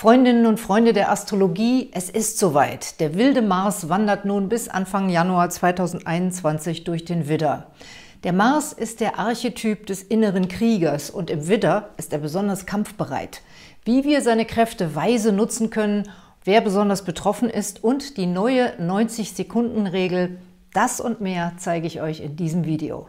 Freundinnen und Freunde der Astrologie, es ist soweit. Der wilde Mars wandert nun bis Anfang Januar 2021 durch den Widder. Der Mars ist der Archetyp des inneren Kriegers und im Widder ist er besonders kampfbereit. Wie wir seine Kräfte weise nutzen können, wer besonders betroffen ist und die neue 90-Sekunden-Regel, das und mehr zeige ich euch in diesem Video.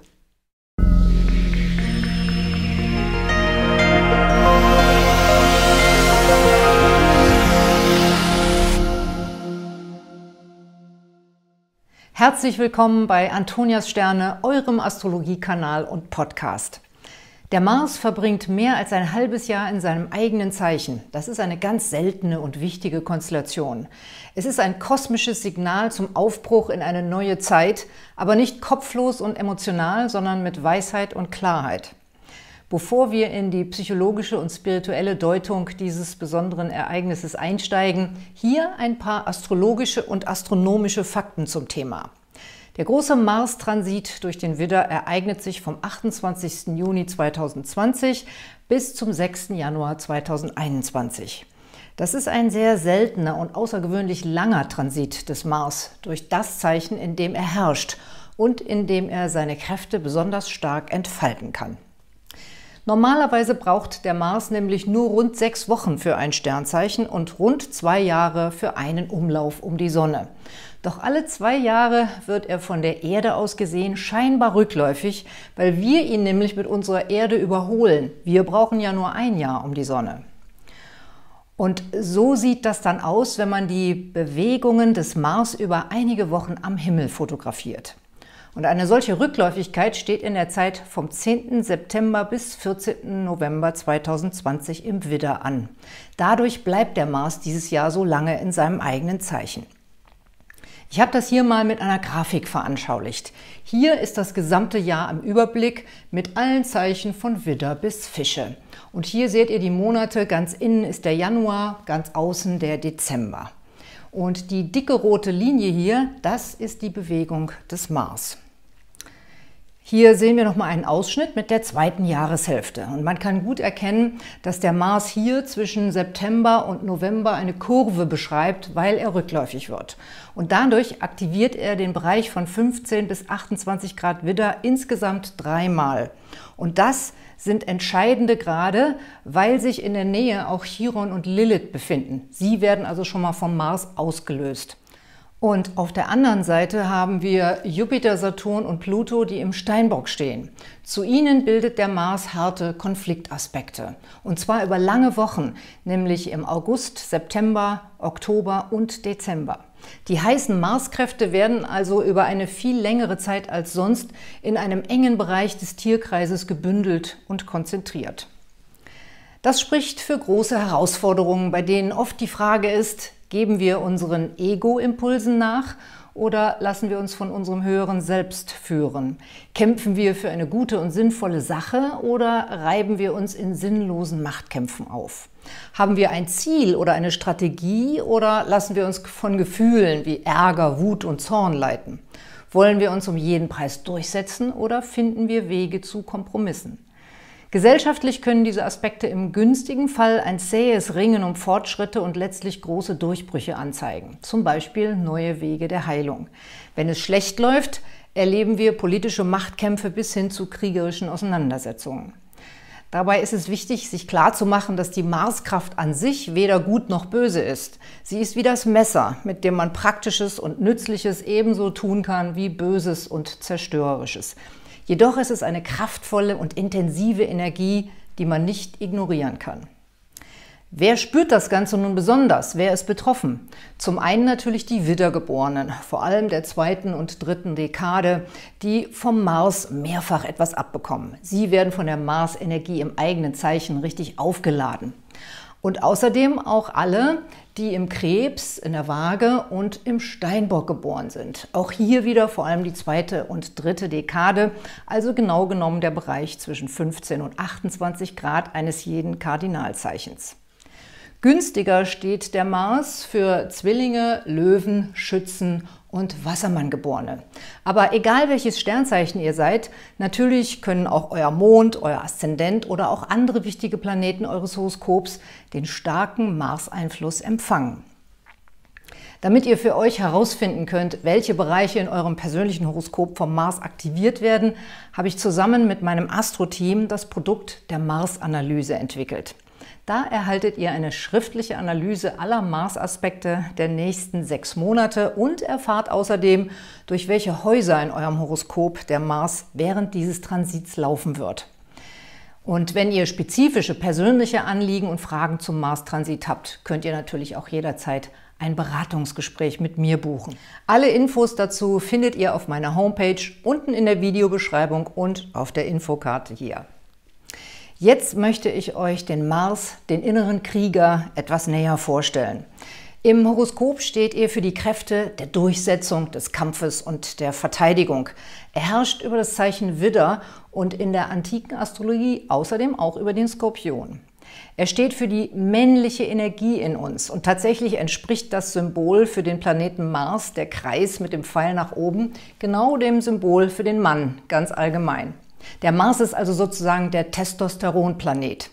Herzlich willkommen bei Antonias Sterne, eurem Astrologiekanal und Podcast. Der Mars verbringt mehr als ein halbes Jahr in seinem eigenen Zeichen. Das ist eine ganz seltene und wichtige Konstellation. Es ist ein kosmisches Signal zum Aufbruch in eine neue Zeit, aber nicht kopflos und emotional, sondern mit Weisheit und Klarheit. Bevor wir in die psychologische und spirituelle Deutung dieses besonderen Ereignisses einsteigen, hier ein paar astrologische und astronomische Fakten zum Thema. Der große Mars-Transit durch den Widder ereignet sich vom 28. Juni 2020 bis zum 6. Januar 2021. Das ist ein sehr seltener und außergewöhnlich langer Transit des Mars durch das Zeichen, in dem er herrscht und in dem er seine Kräfte besonders stark entfalten kann. Normalerweise braucht der Mars nämlich nur rund sechs Wochen für ein Sternzeichen und rund zwei Jahre für einen Umlauf um die Sonne. Doch alle zwei Jahre wird er von der Erde aus gesehen scheinbar rückläufig, weil wir ihn nämlich mit unserer Erde überholen. Wir brauchen ja nur ein Jahr um die Sonne. Und so sieht das dann aus, wenn man die Bewegungen des Mars über einige Wochen am Himmel fotografiert. Und eine solche Rückläufigkeit steht in der Zeit vom 10. September bis 14. November 2020 im Widder an. Dadurch bleibt der Mars dieses Jahr so lange in seinem eigenen Zeichen. Ich habe das hier mal mit einer Grafik veranschaulicht. Hier ist das gesamte Jahr im Überblick mit allen Zeichen von Widder bis Fische. Und hier seht ihr die Monate, ganz innen ist der Januar, ganz außen der Dezember. Und die dicke rote Linie hier, das ist die Bewegung des Mars. Hier sehen wir nochmal einen Ausschnitt mit der zweiten Jahreshälfte. Und man kann gut erkennen, dass der Mars hier zwischen September und November eine Kurve beschreibt, weil er rückläufig wird. Und dadurch aktiviert er den Bereich von 15 bis 28 Grad Widder insgesamt dreimal. Und das sind entscheidende Grade, weil sich in der Nähe auch Chiron und Lilith befinden. Sie werden also schon mal vom Mars ausgelöst. Und auf der anderen Seite haben wir Jupiter, Saturn und Pluto, die im Steinbock stehen. Zu ihnen bildet der Mars harte Konfliktaspekte. Und zwar über lange Wochen, nämlich im August, September, Oktober und Dezember. Die heißen Marskräfte werden also über eine viel längere Zeit als sonst in einem engen Bereich des Tierkreises gebündelt und konzentriert. Das spricht für große Herausforderungen, bei denen oft die Frage ist, Geben wir unseren Ego-Impulsen nach oder lassen wir uns von unserem höheren Selbst führen? Kämpfen wir für eine gute und sinnvolle Sache oder reiben wir uns in sinnlosen Machtkämpfen auf? Haben wir ein Ziel oder eine Strategie oder lassen wir uns von Gefühlen wie Ärger, Wut und Zorn leiten? Wollen wir uns um jeden Preis durchsetzen oder finden wir Wege zu Kompromissen? Gesellschaftlich können diese Aspekte im günstigen Fall ein zähes Ringen um Fortschritte und letztlich große Durchbrüche anzeigen, zum Beispiel neue Wege der Heilung. Wenn es schlecht läuft, erleben wir politische Machtkämpfe bis hin zu kriegerischen Auseinandersetzungen. Dabei ist es wichtig, sich klarzumachen, dass die Marskraft an sich weder gut noch böse ist. Sie ist wie das Messer, mit dem man Praktisches und Nützliches ebenso tun kann wie Böses und Zerstörerisches. Jedoch ist es eine kraftvolle und intensive Energie, die man nicht ignorieren kann. Wer spürt das Ganze nun besonders? Wer ist betroffen? Zum einen natürlich die Wiedergeborenen, vor allem der zweiten und dritten Dekade, die vom Mars mehrfach etwas abbekommen. Sie werden von der Mars-Energie im eigenen Zeichen richtig aufgeladen. Und außerdem auch alle, die im Krebs, in der Waage und im Steinbock geboren sind. Auch hier wieder vor allem die zweite und dritte Dekade, also genau genommen der Bereich zwischen 15 und 28 Grad eines jeden Kardinalzeichens. Günstiger steht der Mars für Zwillinge, Löwen, Schützen und Wassermanngeborene. Aber egal welches Sternzeichen ihr seid, natürlich können auch euer Mond, euer Aszendent oder auch andere wichtige Planeten eures Horoskops den starken Mars-Einfluss empfangen. Damit ihr für euch herausfinden könnt, welche Bereiche in eurem persönlichen Horoskop vom Mars aktiviert werden, habe ich zusammen mit meinem Astro-Team das Produkt der Mars-Analyse entwickelt. Da erhaltet ihr eine schriftliche Analyse aller Mars-Aspekte der nächsten sechs Monate und erfahrt außerdem, durch welche Häuser in eurem Horoskop der Mars während dieses Transits laufen wird. Und wenn ihr spezifische persönliche Anliegen und Fragen zum Mars-Transit habt, könnt ihr natürlich auch jederzeit ein Beratungsgespräch mit mir buchen. Alle Infos dazu findet ihr auf meiner Homepage unten in der Videobeschreibung und auf der Infokarte hier. Jetzt möchte ich euch den Mars, den inneren Krieger, etwas näher vorstellen. Im Horoskop steht er für die Kräfte der Durchsetzung, des Kampfes und der Verteidigung. Er herrscht über das Zeichen Widder und in der antiken Astrologie außerdem auch über den Skorpion. Er steht für die männliche Energie in uns und tatsächlich entspricht das Symbol für den Planeten Mars, der Kreis mit dem Pfeil nach oben, genau dem Symbol für den Mann ganz allgemein. Der Mars ist also sozusagen der Testosteronplanet.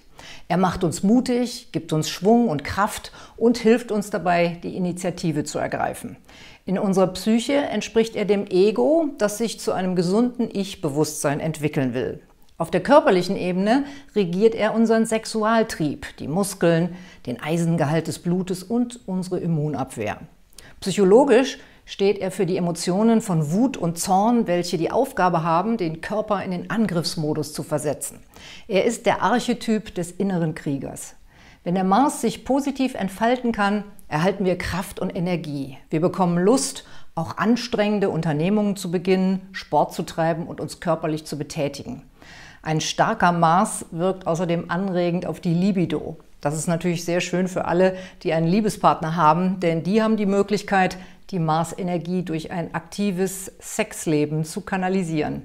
Er macht uns mutig, gibt uns Schwung und Kraft und hilft uns dabei, die Initiative zu ergreifen. In unserer Psyche entspricht er dem Ego, das sich zu einem gesunden Ich-Bewusstsein entwickeln will. Auf der körperlichen Ebene regiert er unseren Sexualtrieb, die Muskeln, den Eisengehalt des Blutes und unsere Immunabwehr. Psychologisch steht er für die Emotionen von Wut und Zorn, welche die Aufgabe haben, den Körper in den Angriffsmodus zu versetzen. Er ist der Archetyp des inneren Kriegers. Wenn der Mars sich positiv entfalten kann, erhalten wir Kraft und Energie. Wir bekommen Lust, auch anstrengende Unternehmungen zu beginnen, Sport zu treiben und uns körperlich zu betätigen. Ein starker Mars wirkt außerdem anregend auf die Libido. Das ist natürlich sehr schön für alle, die einen Liebespartner haben, denn die haben die Möglichkeit, die Marsenergie durch ein aktives Sexleben zu kanalisieren.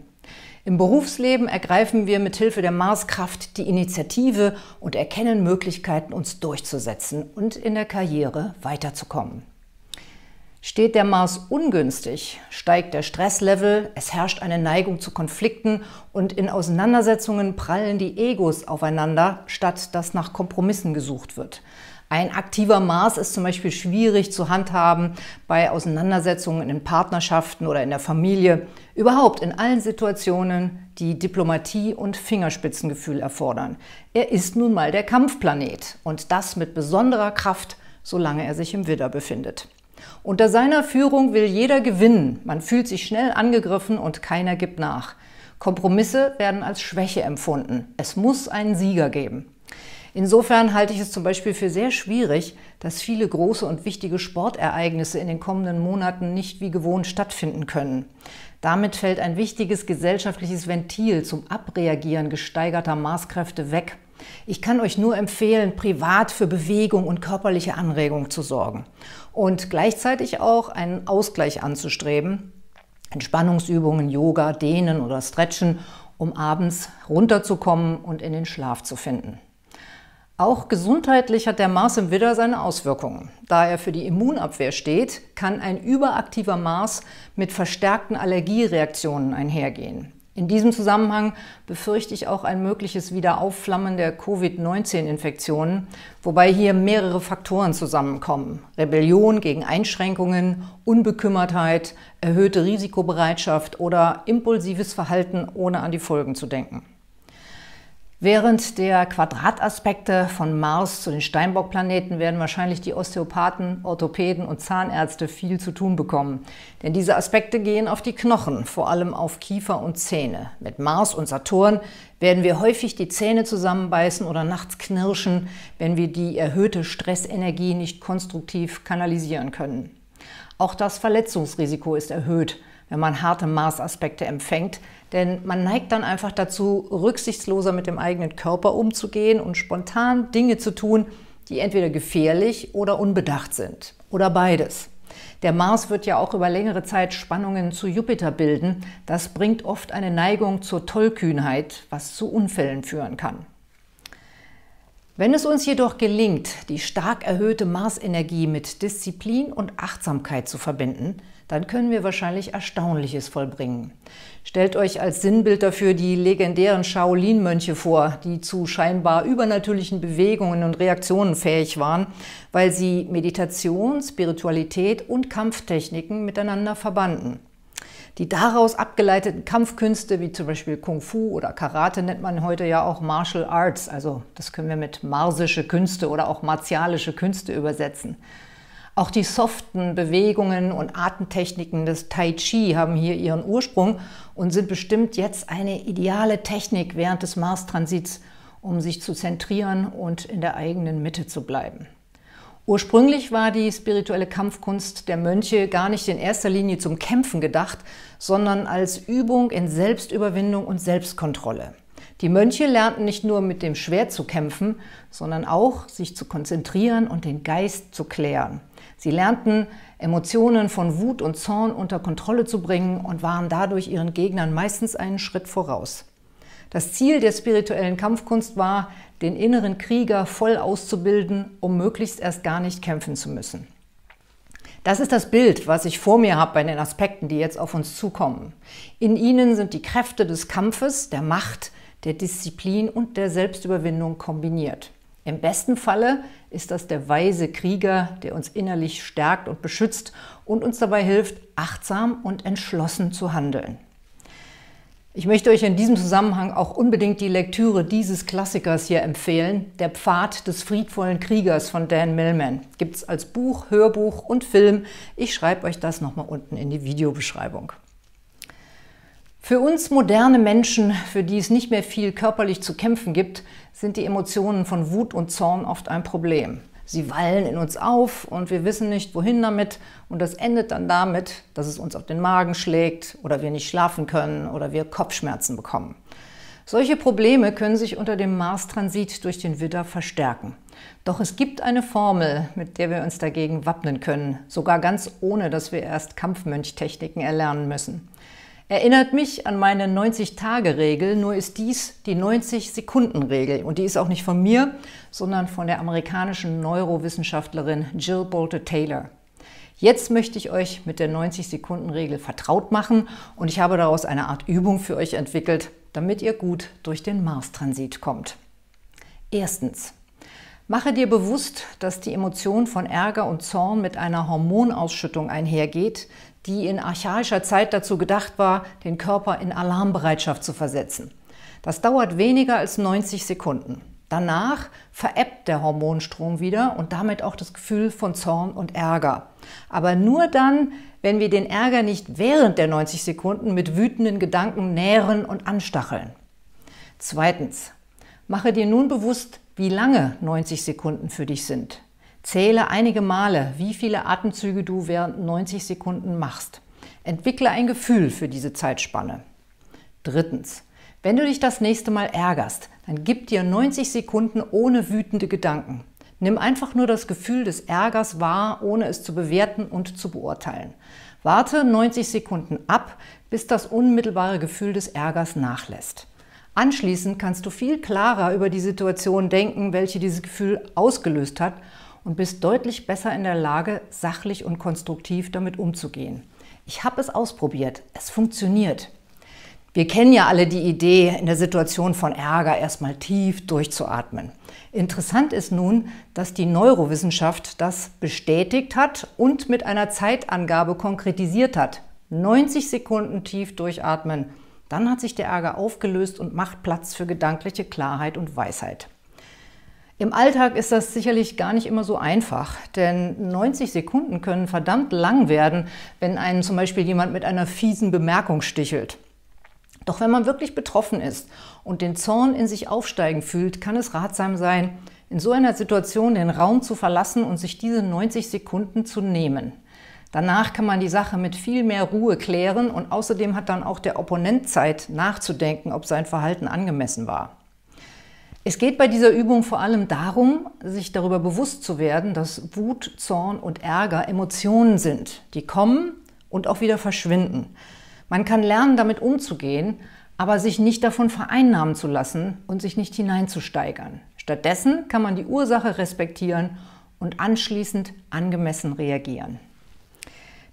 Im Berufsleben ergreifen wir mit Hilfe der Marskraft die Initiative und erkennen Möglichkeiten, uns durchzusetzen und in der Karriere weiterzukommen. Steht der Mars ungünstig, steigt der Stresslevel, es herrscht eine Neigung zu Konflikten und in Auseinandersetzungen prallen die Egos aufeinander, statt dass nach Kompromissen gesucht wird. Ein aktiver Mars ist zum Beispiel schwierig zu handhaben bei Auseinandersetzungen in Partnerschaften oder in der Familie, überhaupt in allen Situationen, die Diplomatie und Fingerspitzengefühl erfordern. Er ist nun mal der Kampfplanet und das mit besonderer Kraft, solange er sich im Widder befindet. Unter seiner Führung will jeder gewinnen. Man fühlt sich schnell angegriffen und keiner gibt nach. Kompromisse werden als Schwäche empfunden. Es muss einen Sieger geben. Insofern halte ich es zum Beispiel für sehr schwierig, dass viele große und wichtige Sportereignisse in den kommenden Monaten nicht wie gewohnt stattfinden können. Damit fällt ein wichtiges gesellschaftliches Ventil zum Abreagieren gesteigerter Maßkräfte weg. Ich kann euch nur empfehlen, privat für Bewegung und körperliche Anregung zu sorgen und gleichzeitig auch einen Ausgleich anzustreben. Entspannungsübungen, Yoga, Dehnen oder Stretchen, um abends runterzukommen und in den Schlaf zu finden. Auch gesundheitlich hat der Mars im Widder seine Auswirkungen. Da er für die Immunabwehr steht, kann ein überaktiver Mars mit verstärkten Allergiereaktionen einhergehen. In diesem Zusammenhang befürchte ich auch ein mögliches Wiederaufflammen der Covid-19-Infektionen, wobei hier mehrere Faktoren zusammenkommen. Rebellion gegen Einschränkungen, Unbekümmertheit, erhöhte Risikobereitschaft oder impulsives Verhalten, ohne an die Folgen zu denken. Während der Quadrataspekte von Mars zu den Steinbock-Planeten werden wahrscheinlich die Osteopathen, Orthopäden und Zahnärzte viel zu tun bekommen. Denn diese Aspekte gehen auf die Knochen, vor allem auf Kiefer und Zähne. Mit Mars und Saturn werden wir häufig die Zähne zusammenbeißen oder nachts knirschen, wenn wir die erhöhte Stressenergie nicht konstruktiv kanalisieren können. Auch das Verletzungsrisiko ist erhöht, wenn man harte Mars-Aspekte empfängt, denn man neigt dann einfach dazu, rücksichtsloser mit dem eigenen Körper umzugehen und spontan Dinge zu tun, die entweder gefährlich oder unbedacht sind. Oder beides. Der Mars wird ja auch über längere Zeit Spannungen zu Jupiter bilden. Das bringt oft eine Neigung zur Tollkühnheit, was zu Unfällen führen kann. Wenn es uns jedoch gelingt, die stark erhöhte Marsenergie mit Disziplin und Achtsamkeit zu verbinden, dann können wir wahrscheinlich Erstaunliches vollbringen. Stellt euch als Sinnbild dafür die legendären Shaolin-Mönche vor, die zu scheinbar übernatürlichen Bewegungen und Reaktionen fähig waren, weil sie Meditation, Spiritualität und Kampftechniken miteinander verbanden. Die daraus abgeleiteten Kampfkünste, wie zum Beispiel Kung Fu oder Karate, nennt man heute ja auch Martial Arts. Also das können wir mit marsische Künste oder auch martialische Künste übersetzen. Auch die soften Bewegungen und Artentechniken des Tai Chi haben hier ihren Ursprung und sind bestimmt jetzt eine ideale Technik während des Mars-Transits, um sich zu zentrieren und in der eigenen Mitte zu bleiben. Ursprünglich war die spirituelle Kampfkunst der Mönche gar nicht in erster Linie zum Kämpfen gedacht, sondern als Übung in Selbstüberwindung und Selbstkontrolle. Die Mönche lernten nicht nur mit dem Schwert zu kämpfen, sondern auch sich zu konzentrieren und den Geist zu klären. Sie lernten, Emotionen von Wut und Zorn unter Kontrolle zu bringen und waren dadurch ihren Gegnern meistens einen Schritt voraus. Das Ziel der spirituellen Kampfkunst war, den inneren Krieger voll auszubilden, um möglichst erst gar nicht kämpfen zu müssen. Das ist das Bild, was ich vor mir habe bei den Aspekten, die jetzt auf uns zukommen. In ihnen sind die Kräfte des Kampfes, der Macht, der Disziplin und der Selbstüberwindung kombiniert. Im besten Falle ist das der weise Krieger, der uns innerlich stärkt und beschützt und uns dabei hilft, achtsam und entschlossen zu handeln. Ich möchte euch in diesem Zusammenhang auch unbedingt die Lektüre dieses Klassikers hier empfehlen, Der Pfad des friedvollen Kriegers von Dan Millman. Gibt es als Buch, Hörbuch und Film. Ich schreibe euch das nochmal unten in die Videobeschreibung. Für uns moderne Menschen, für die es nicht mehr viel körperlich zu kämpfen gibt, sind die Emotionen von Wut und Zorn oft ein Problem. Sie wallen in uns auf und wir wissen nicht, wohin damit. Und das endet dann damit, dass es uns auf den Magen schlägt oder wir nicht schlafen können oder wir Kopfschmerzen bekommen. Solche Probleme können sich unter dem Mars-Transit durch den Widder verstärken. Doch es gibt eine Formel, mit der wir uns dagegen wappnen können, sogar ganz ohne, dass wir erst Kampfmönchtechniken erlernen müssen. Erinnert mich an meine 90-Tage-Regel, nur ist dies die 90-Sekunden-Regel. Und die ist auch nicht von mir, sondern von der amerikanischen Neurowissenschaftlerin Jill Bolte Taylor. Jetzt möchte ich euch mit der 90-Sekunden-Regel vertraut machen und ich habe daraus eine Art Übung für euch entwickelt, damit ihr gut durch den Mars-Transit kommt. Erstens. Mache dir bewusst, dass die Emotion von Ärger und Zorn mit einer Hormonausschüttung einhergeht, die in archaischer Zeit dazu gedacht war, den Körper in Alarmbereitschaft zu versetzen. Das dauert weniger als 90 Sekunden. Danach verebbt der Hormonstrom wieder und damit auch das Gefühl von Zorn und Ärger. Aber nur dann, wenn wir den Ärger nicht während der 90 Sekunden mit wütenden Gedanken nähren und anstacheln. Zweitens, mache dir nun bewusst, wie lange 90 Sekunden für dich sind. Zähle einige Male, wie viele Atemzüge du während 90 Sekunden machst. Entwickle ein Gefühl für diese Zeitspanne. Drittens, wenn du dich das nächste Mal ärgerst, dann gib dir 90 Sekunden ohne wütende Gedanken. Nimm einfach nur das Gefühl des Ärgers wahr, ohne es zu bewerten und zu beurteilen. Warte 90 Sekunden ab, bis das unmittelbare Gefühl des Ärgers nachlässt. Anschließend kannst du viel klarer über die Situation denken, welche dieses Gefühl ausgelöst hat und bist deutlich besser in der Lage, sachlich und konstruktiv damit umzugehen. Ich habe es ausprobiert. Es funktioniert. Wir kennen ja alle die Idee, in der Situation von Ärger erstmal tief durchzuatmen. Interessant ist nun, dass die Neurowissenschaft das bestätigt hat und mit einer Zeitangabe konkretisiert hat. 90 Sekunden tief durchatmen. Dann hat sich der Ärger aufgelöst und macht Platz für gedankliche Klarheit und Weisheit. Im Alltag ist das sicherlich gar nicht immer so einfach, denn 90 Sekunden können verdammt lang werden, wenn einen zum Beispiel jemand mit einer fiesen Bemerkung stichelt. Doch wenn man wirklich betroffen ist und den Zorn in sich aufsteigen fühlt, kann es ratsam sein, in so einer Situation den Raum zu verlassen und sich diese 90 Sekunden zu nehmen. Danach kann man die Sache mit viel mehr Ruhe klären und außerdem hat dann auch der Opponent Zeit nachzudenken, ob sein Verhalten angemessen war. Es geht bei dieser Übung vor allem darum, sich darüber bewusst zu werden, dass Wut, Zorn und Ärger Emotionen sind, die kommen und auch wieder verschwinden. Man kann lernen, damit umzugehen, aber sich nicht davon vereinnahmen zu lassen und sich nicht hineinzusteigern. Stattdessen kann man die Ursache respektieren und anschließend angemessen reagieren.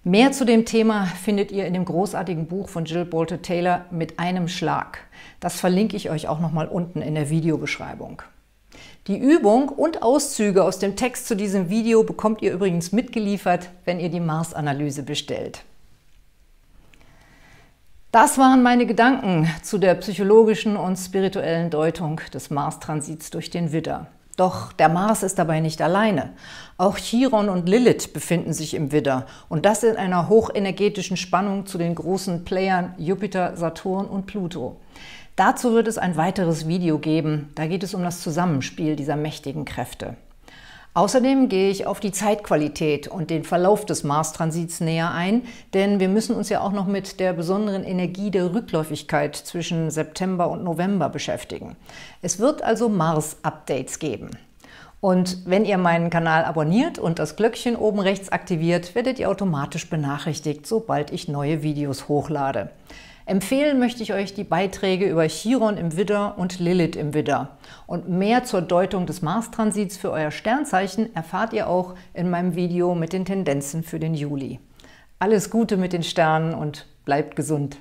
Mehr zu dem Thema findet ihr in dem großartigen Buch von Jill Bolte Taylor mit einem Schlag. Das verlinke ich euch auch nochmal unten in der Videobeschreibung. Die Übung und Auszüge aus dem Text zu diesem Video bekommt ihr übrigens mitgeliefert, wenn ihr die Mars-Analyse bestellt. Das waren meine Gedanken zu der psychologischen und spirituellen Deutung des Mars-Transits durch den Widder. Doch der Mars ist dabei nicht alleine. Auch Chiron und Lilith befinden sich im Widder und das in einer hochenergetischen Spannung zu den großen Playern Jupiter, Saturn und Pluto. Dazu wird es ein weiteres Video geben. Da geht es um das Zusammenspiel dieser mächtigen Kräfte. Außerdem gehe ich auf die Zeitqualität und den Verlauf des Mars-Transits näher ein, denn wir müssen uns ja auch noch mit der besonderen Energie der Rückläufigkeit zwischen September und November beschäftigen. Es wird also Mars-Updates geben. Und wenn ihr meinen Kanal abonniert und das Glöckchen oben rechts aktiviert, werdet ihr automatisch benachrichtigt, sobald ich neue Videos hochlade. Empfehlen möchte ich euch die Beiträge über Chiron im Widder und Lilith im Widder. Und mehr zur Deutung des Mars-Transits für euer Sternzeichen erfahrt ihr auch in meinem Video mit den Tendenzen für den Juli. Alles Gute mit den Sternen und bleibt gesund!